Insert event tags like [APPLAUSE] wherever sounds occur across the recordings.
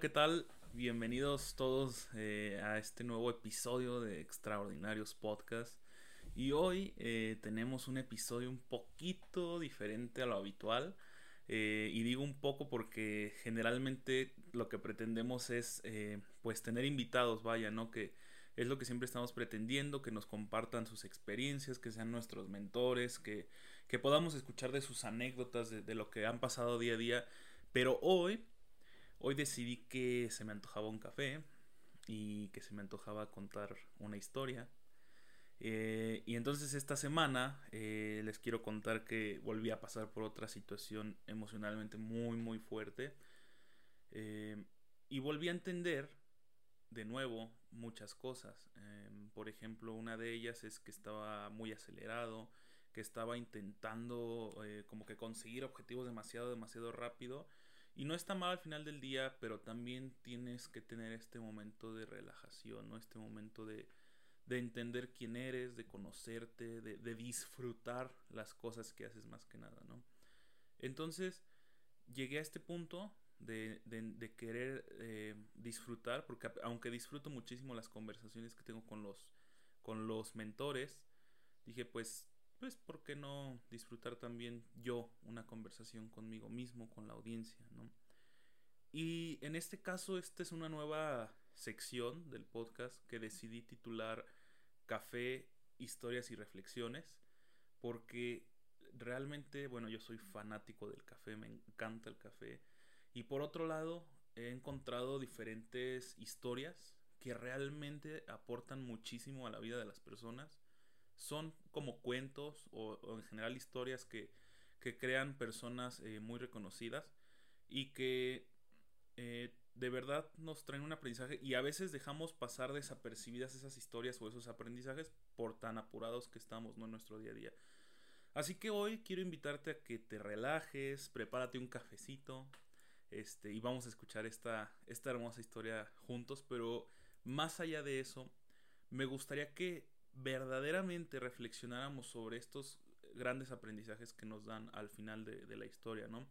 ¿qué tal? Bienvenidos todos eh, a este nuevo episodio de Extraordinarios Podcast. Y hoy eh, tenemos un episodio un poquito diferente a lo habitual. Eh, y digo un poco porque generalmente lo que pretendemos es pues tener invitados, vaya, ¿no? Que es lo que siempre estamos pretendiendo, que nos compartan sus experiencias, que sean nuestros mentores, que, que podamos escuchar de sus anécdotas, de lo que han pasado día a día. Pero hoy Hoy decidí que se me antojaba un café y que se me antojaba contar una historia. Eh, y entonces esta semana eh, les quiero contar que volví a pasar por otra situación emocionalmente muy muy fuerte. Eh, y volví a entender de nuevo muchas cosas. por ejemplo, una de ellas es que estaba muy acelerado, que estaba intentando como que conseguir objetivos demasiado, demasiado rápido y no está mal al final del día, pero también tienes que tener este momento de relajación, ¿no? Este momento de, de entender quién eres, de conocerte, de, disfrutar las cosas que haces más que nada, ¿no? Entonces, llegué a este punto de, de querer eh, disfrutar, porque aunque disfruto muchísimo las conversaciones que tengo con los, con los mentores, dije, pues pues, ¿por qué no disfrutar también yo una conversación conmigo mismo, con la audiencia, ¿no? Y en este caso, esta es una nueva sección del podcast que decidí titular Café, Historias y Reflexiones, porque realmente, bueno, yo soy fanático del café, me encanta el café, y por otro lado, he encontrado diferentes historias que realmente aportan muchísimo a la vida de las personas son como cuentos o, en general historias que, que crean personas eh, muy reconocidas y que eh, de verdad nos traen un aprendizaje y a veces dejamos pasar desapercibidas esas historias o esos aprendizajes por tan apurados que estamos ¿no? en nuestro día a día. Así que hoy quiero invitarte a que te relajes, prepárate un cafecito este, y vamos a escuchar esta, esta hermosa historia juntos, pero más allá de eso, me gustaría que verdaderamente reflexionáramos sobre estos grandes aprendizajes que nos dan al final de, la historia, ¿no?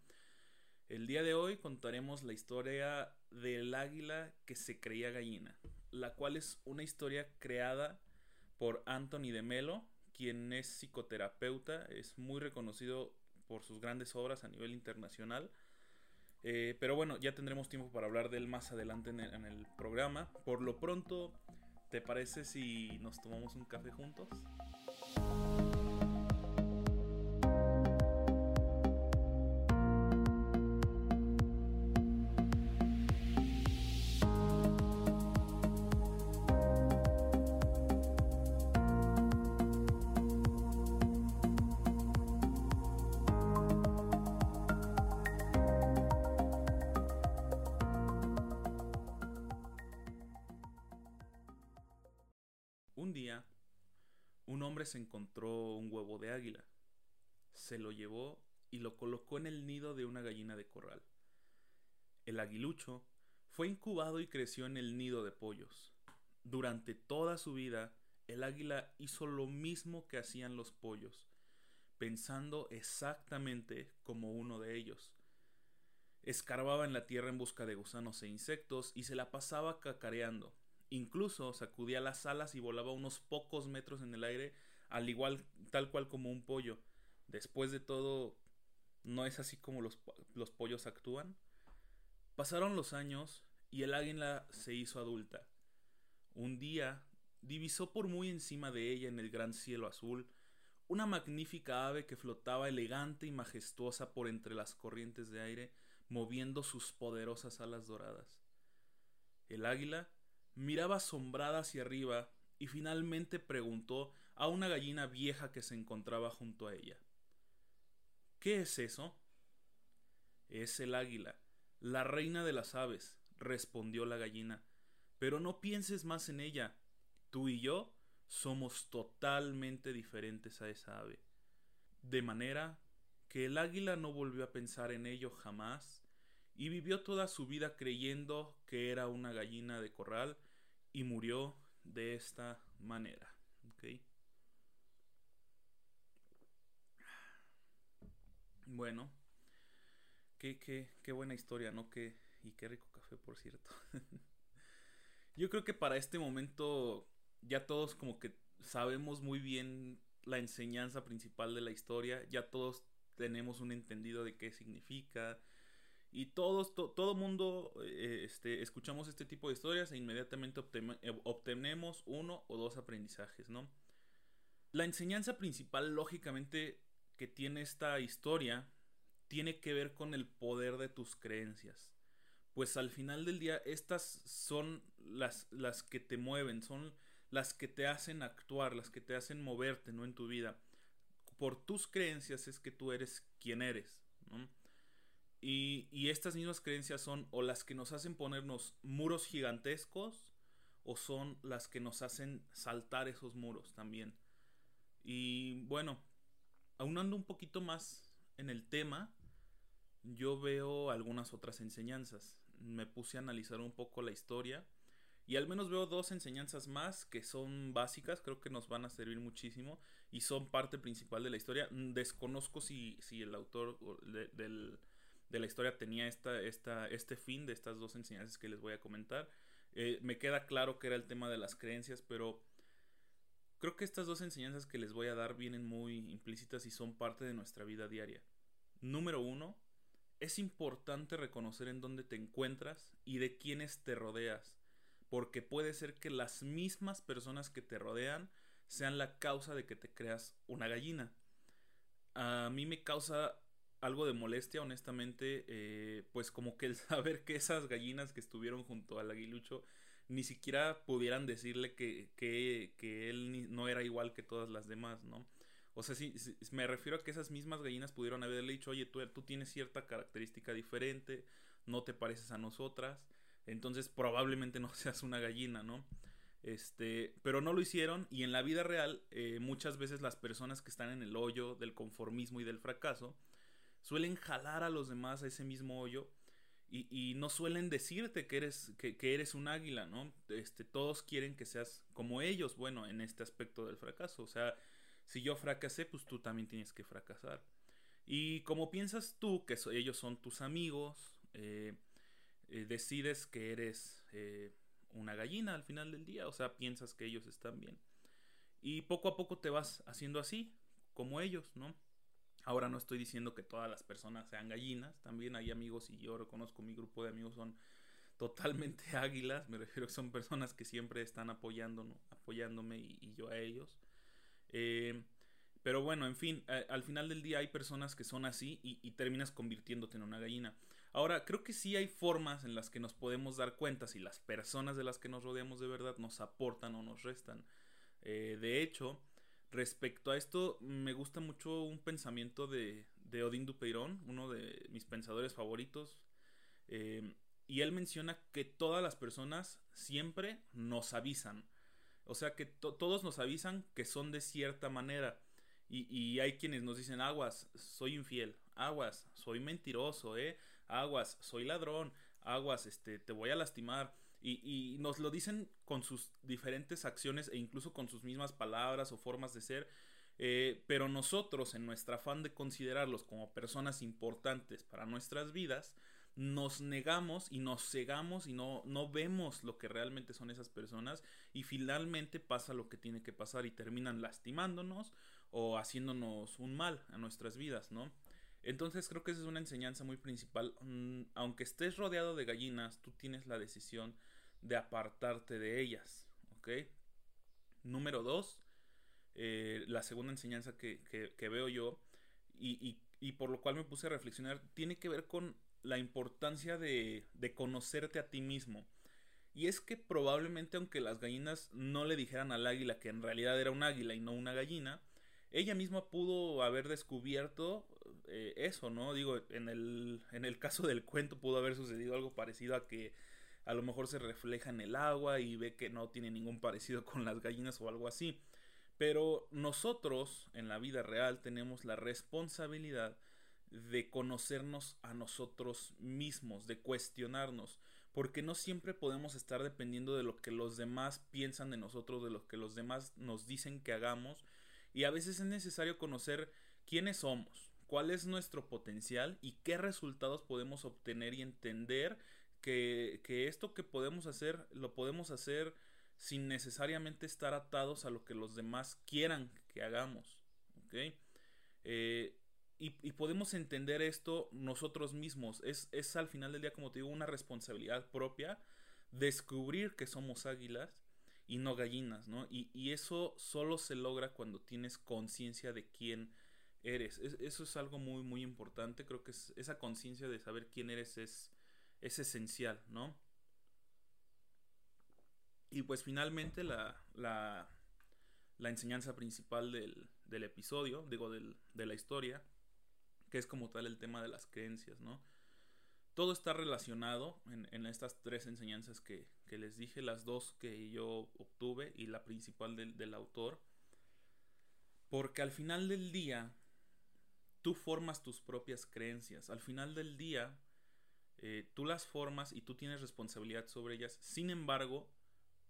El día de hoy contaremos la historia del águila que se creía gallina, la cual es una historia creada por Anthony de Melo, quien es psicoterapeuta, es muy reconocido por sus grandes obras a nivel internacional. Eh, pero bueno, ya tendremos tiempo para hablar de él más adelante en el programa. Por lo pronto, ¿Te parece si nos tomamos un café juntos? Se encontró un huevo de águila. Se lo llevó y lo colocó en el nido de una gallina de corral. El aguilucho fue incubado y creció en el nido de pollos. Durante toda su vida, el águila hizo lo mismo que hacían los pollos, pensando exactamente como uno de ellos. Escarbaba en la tierra en busca de gusanos e insectos y se la pasaba cacareando. Incluso sacudía las alas y volaba unos pocos metros en el aire al igual, tal cual como un pollo. Después de todo, ¿no es así como los, los pollos actúan? Pasaron los años y el águila se hizo adulta. Un día divisó por muy encima de ella en el gran cielo azul una magnífica ave que flotaba elegante y majestuosa por entre las corrientes de aire, moviendo sus poderosas alas doradas. El águila miraba asombrada hacia arriba y finalmente preguntó a una gallina vieja que se encontraba junto a ella. ¿Qué es eso? Es el águila, la reina de las aves, respondió la gallina. Pero no pienses más en ella. Tú y yo somos totalmente diferentes a esa ave. De manera que el águila no volvió a pensar en ello jamás y vivió toda su vida creyendo que era una gallina de corral y murió de esta manera. Bueno, qué, qué, qué, buena historia, ¿no? Qué, y qué rico café, por cierto. [LAUGHS] Yo creo que para este momento ya todos como que sabemos muy bien la enseñanza principal de la historia, ya todos tenemos un entendido de qué significa y todos, todo mundo eh, este, escuchamos este tipo de historias e inmediatamente eh, obtenemos uno o dos aprendizajes, ¿no? La enseñanza principal, lógicamente, que tiene esta historia, tiene que ver con el poder de tus creencias. Pues al final del día, estas son las, las que te mueven, son las que te hacen actuar, las que te hacen moverte, ¿no? En tu vida. Por tus creencias es que tú eres quien eres. Y, estas mismas creencias son o las que nos hacen ponernos muros gigantescos o son las que nos hacen saltar esos muros también. Y bueno, aunando un poquito más en el tema, yo veo algunas otras enseñanzas. Me puse a analizar un poco la historia y al menos veo dos enseñanzas más que son básicas, creo que nos van a servir muchísimo y son parte principal de la historia. Desconozco si, si el autor de, la historia tenía esta, esta, este fin de estas dos enseñanzas que les voy a comentar. Eh, me queda claro que era el tema de las creencias, pero creo que estas dos enseñanzas que les voy a dar vienen muy implícitas y son parte de nuestra vida diaria. Número uno, es importante reconocer en dónde te encuentras y de quiénes te rodeas porque puede ser que las mismas personas que te rodean sean la causa de que te creas una gallina. A mí me causa algo de molestia, honestamente, eh, pues como que el [LAUGHS] saber que esas gallinas que estuvieron junto al aguilucho ni siquiera pudieran decirle que, que, él no era igual que todas las demás, ¿no? O sea, si, me refiero a que esas mismas gallinas pudieron haberle dicho, oye, tú, tú tienes cierta característica diferente, no te pareces a nosotras, entonces probablemente no [LAUGHS] seas una gallina, ¿no? Este, pero no lo hicieron y en la vida real eh, muchas veces las personas que están en el hoyo del conformismo y del fracaso suelen jalar a los demás a ese mismo hoyo y, no suelen decirte que eres, que, que, eres un águila, ¿no? Este, todos quieren que seas como ellos, bueno, en este aspecto del fracaso. O sea, si yo fracasé, pues tú también tienes que fracasar. Y como piensas tú que ellos son tus amigos, eh, eh, decides que eres eh, una gallina al final del día, o sea, piensas que ellos están bien. Y poco a poco te vas haciendo así, como ellos, ¿no? Ahora no estoy diciendo que todas las personas sean gallinas, también hay amigos y yo reconozco mi grupo de amigos son totalmente [LAUGHS] águilas, me refiero que son personas que siempre están apoyándome y, yo a ellos. Eh, pero bueno, en fin, al final del día hay personas que son así y, y terminas convirtiéndote en una gallina. Ahora, creo que sí hay formas en las que nos podemos dar cuenta si las personas de las que nos rodeamos de verdad nos aportan o nos restan. Eh, de hecho, respecto a esto, me gusta mucho un pensamiento de, de Odín Dupeirón, uno de mis pensadores favoritos. Eh, y él menciona que todas las personas siempre nos avisan. O sea que todos nos avisan que son de cierta manera. Y, y, hay quienes nos dicen, aguas, soy infiel, aguas, soy mentiroso, eh, aguas, soy ladrón, aguas, este, te voy a lastimar. Y, y, nos lo dicen con sus diferentes acciones e incluso con sus mismas palabras o formas de ser. Eh, pero nosotros, en nuestro afán de considerarlos como personas importantes para nuestras vidas, nos negamos y nos cegamos y no, no vemos lo que realmente son esas personas y finalmente pasa lo que tiene que pasar y terminan lastimándonos o haciéndonos un mal a nuestras vidas, ¿no? Entonces creo que esa es una enseñanza muy principal. Mm, aunque estés rodeado de gallinas, tú tienes la decisión de apartarte de ellas. Número dos, eh, la segunda enseñanza que, veo yo y, y, por lo cual me puse a reflexionar, tiene que ver con la importancia de, de conocerte a ti mismo. Y es que probablemente aunque las gallinas no le dijeran al águila que en realidad era un águila y no una gallina, ella misma pudo haber descubierto eh, eso, ¿no? Digo, en el, en el caso del cuento pudo haber sucedido algo parecido a que a lo mejor se refleja en el agua y ve que no tiene ningún parecido con las gallinas o algo así. Pero nosotros en la vida real tenemos la responsabilidad de conocernos a nosotros mismos, de cuestionarnos, porque no siempre podemos estar dependiendo de lo que los demás piensan de nosotros, de lo que los demás nos dicen que hagamos, y a veces es necesario conocer quiénes somos, cuál es nuestro potencial y qué resultados podemos obtener y entender que, que esto que podemos hacer, lo podemos hacer sin necesariamente estar atados a lo que los demás quieran que hagamos. ¿ok? Eh, y, podemos entender esto nosotros mismos. Es, es, al final del día, como te digo, una responsabilidad propia descubrir que somos águilas y no gallinas, ¿no? Y, y eso solo se logra cuando tienes conciencia de quién eres. eso es algo muy, muy importante. Creo que esa conciencia de saber quién eres es, es esencial, ¿no? Y pues finalmente la, la, la enseñanza principal del, del episodio, digo, del, de la historia, que es como tal el tema de las creencias, ¿no? Todo está relacionado en, en estas tres enseñanzas que, que, les dije, las dos que yo obtuve y la principal del, del autor, porque al final del día tú formas tus propias creencias, al final del día eh, tú las formas y tú tienes responsabilidad sobre ellas, sin embargo,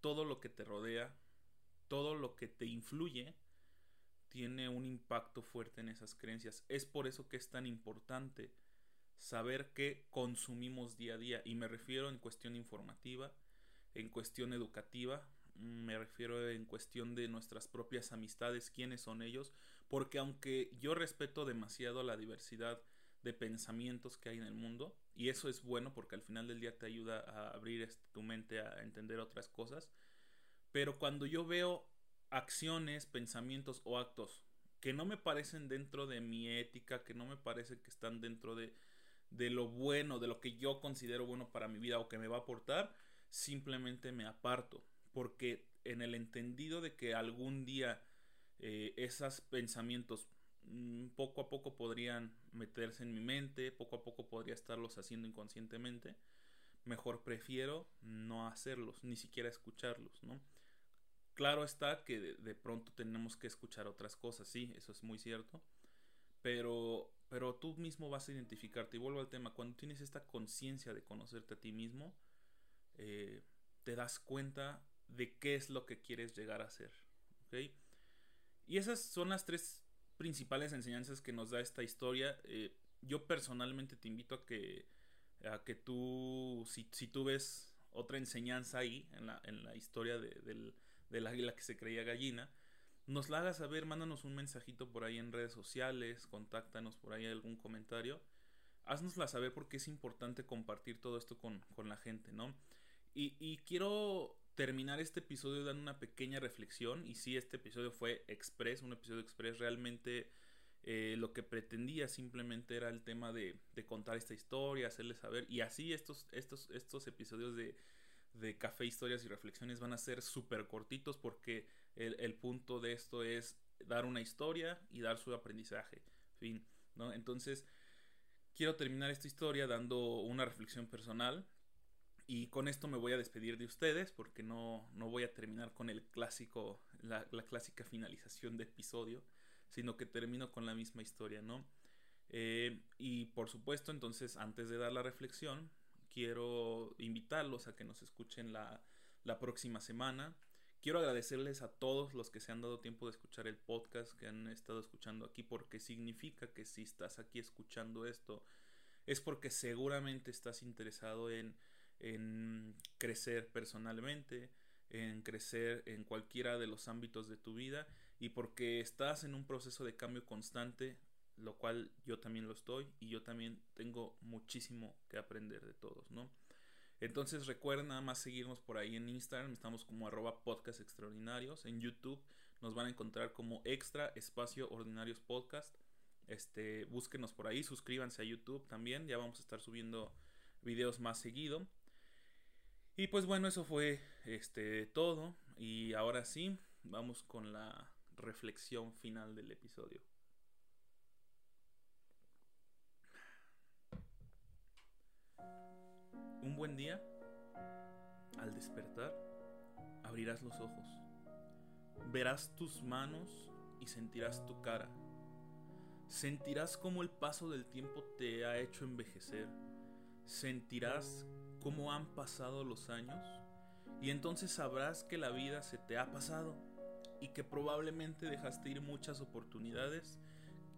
todo lo que te rodea, todo lo que te influye, tiene un impacto fuerte en esas creencias. Es por eso que es tan importante saber qué consumimos día a día. Y me refiero en cuestión informativa, en cuestión educativa, me refiero en cuestión de nuestras propias amistades, quiénes son ellos, porque aunque yo respeto demasiado la diversidad de pensamientos que hay en el mundo, y eso es bueno porque al final del día te ayuda a abrir tu mente a entender otras cosas, pero cuando yo veo acciones, pensamientos o actos que no me parecen dentro de mi ética, que no me parece que están dentro de, de lo bueno, de lo que yo considero bueno para mi vida o que me va a aportar, simplemente me aparto, porque en el entendido de que algún día eh, esos pensamientos mm, poco a poco podrían meterse en mi mente, poco a poco podría estarlos haciendo inconscientemente, mejor prefiero no hacerlos, ni siquiera escucharlos, ¿no? Claro está que de, pronto tenemos que escuchar otras cosas, sí, eso es muy cierto, pero, pero tú mismo vas a identificarte, y vuelvo al tema, cuando tienes esta conciencia de conocerte a ti mismo, eh, te das cuenta de qué es lo que quieres llegar a ser. Y esas son las tres principales enseñanzas que nos da esta historia. Eh, yo personalmente te invito a que, a que tú, si, si tú ves otra enseñanza ahí en la, en la historia de, del, del águila que se creía gallina, nos la hagas saber, mándanos un mensajito por ahí en redes sociales, contáctanos por ahí algún comentario, haznosla saber porque es importante compartir todo esto con, con la gente, ¿no? Y, y, quiero terminar este episodio dando una pequeña reflexión, y si este episodio fue express, un episodio express, realmente eh, lo que pretendía simplemente era el tema de, contar esta historia, hacerles saber, y así estos, estos, estos episodios de café, historias y reflexiones van a ser súper cortitos porque el, punto de esto es dar una historia y dar su aprendizaje. Fin, ¿no? Entonces, quiero terminar esta historia dando una reflexión personal. Y con esto me voy a despedir de ustedes porque no, no voy a terminar con el clásico, la, la, clásica finalización de episodio, sino que termino con la misma historia, ¿no? Eh, y por supuesto, entonces, antes de dar la reflexión, quiero invitarlos a que nos escuchen la, la próxima semana. Quiero agradecerles a todos los que se han dado tiempo de escuchar el podcast, que han estado escuchando aquí, porque significa que si estás aquí escuchando esto, es porque seguramente estás interesado en, en crecer personalmente, en crecer en cualquiera de los ámbitos de tu vida y porque estás en un proceso de cambio constante lo cual yo también lo estoy y yo también tengo muchísimo que aprender de todos, ¿no? Entonces recuerden nada más seguirnos por ahí en Instagram, estamos como arroba podcast extraordinarios, en YouTube nos van a encontrar como extra espacio ordinarios podcast, este, búsquenos por ahí, suscríbanse a YouTube también, ya vamos a estar subiendo videos más seguido. Y pues bueno, eso fue este todo y ahora sí, vamos con la reflexión final del episodio. Un buen día, al despertar, abrirás los ojos, verás tus manos y sentirás tu cara. Sentirás cómo el paso del tiempo te ha hecho envejecer. Sentirás cómo han pasado los años y entonces sabrás que la vida se te ha pasado y que probablemente dejaste ir muchas oportunidades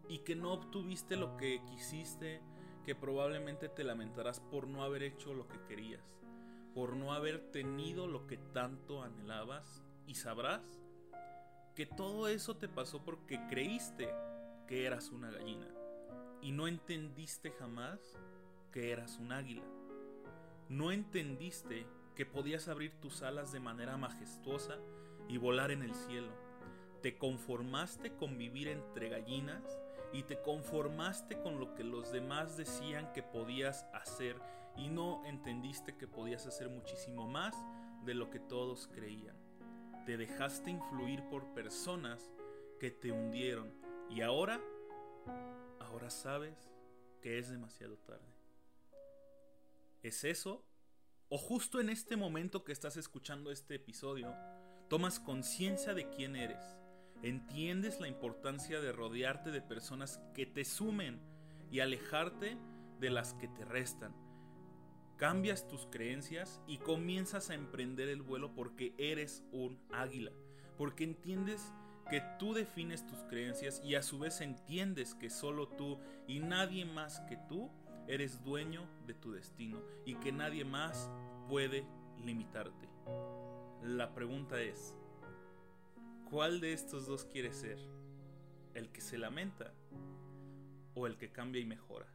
y que no obtuviste lo que quisiste que probablemente te lamentarás por no haber hecho lo que querías, por no haber tenido lo que tanto anhelabas y sabrás que todo eso te pasó porque creíste que eras una gallina y no entendiste jamás que eras un águila. No entendiste que podías abrir tus alas de manera majestuosa y volar en el cielo. Te conformaste con vivir entre gallinas y te conformaste con lo que los demás decían que podías hacer y no entendiste que podías hacer muchísimo más de lo que todos creían. Te dejaste influir por personas que te hundieron y ahora, ahora sabes que es demasiado tarde. ¿Es eso? ¿O justo en este momento que estás escuchando este episodio, tomas conciencia de quién eres? entiendes la importancia de rodearte de personas que te sumen y alejarte de las que te restan. Cambias tus creencias y comienzas a emprender el vuelo porque eres un águila, porque entiendes que tú defines tus creencias y a su vez entiendes que solo tú y nadie más que tú eres dueño de tu destino y que nadie más puede limitarte. La pregunta es, ¿Cuál de estos dos quiere ser? ¿El que se lamenta o el que cambia y mejora?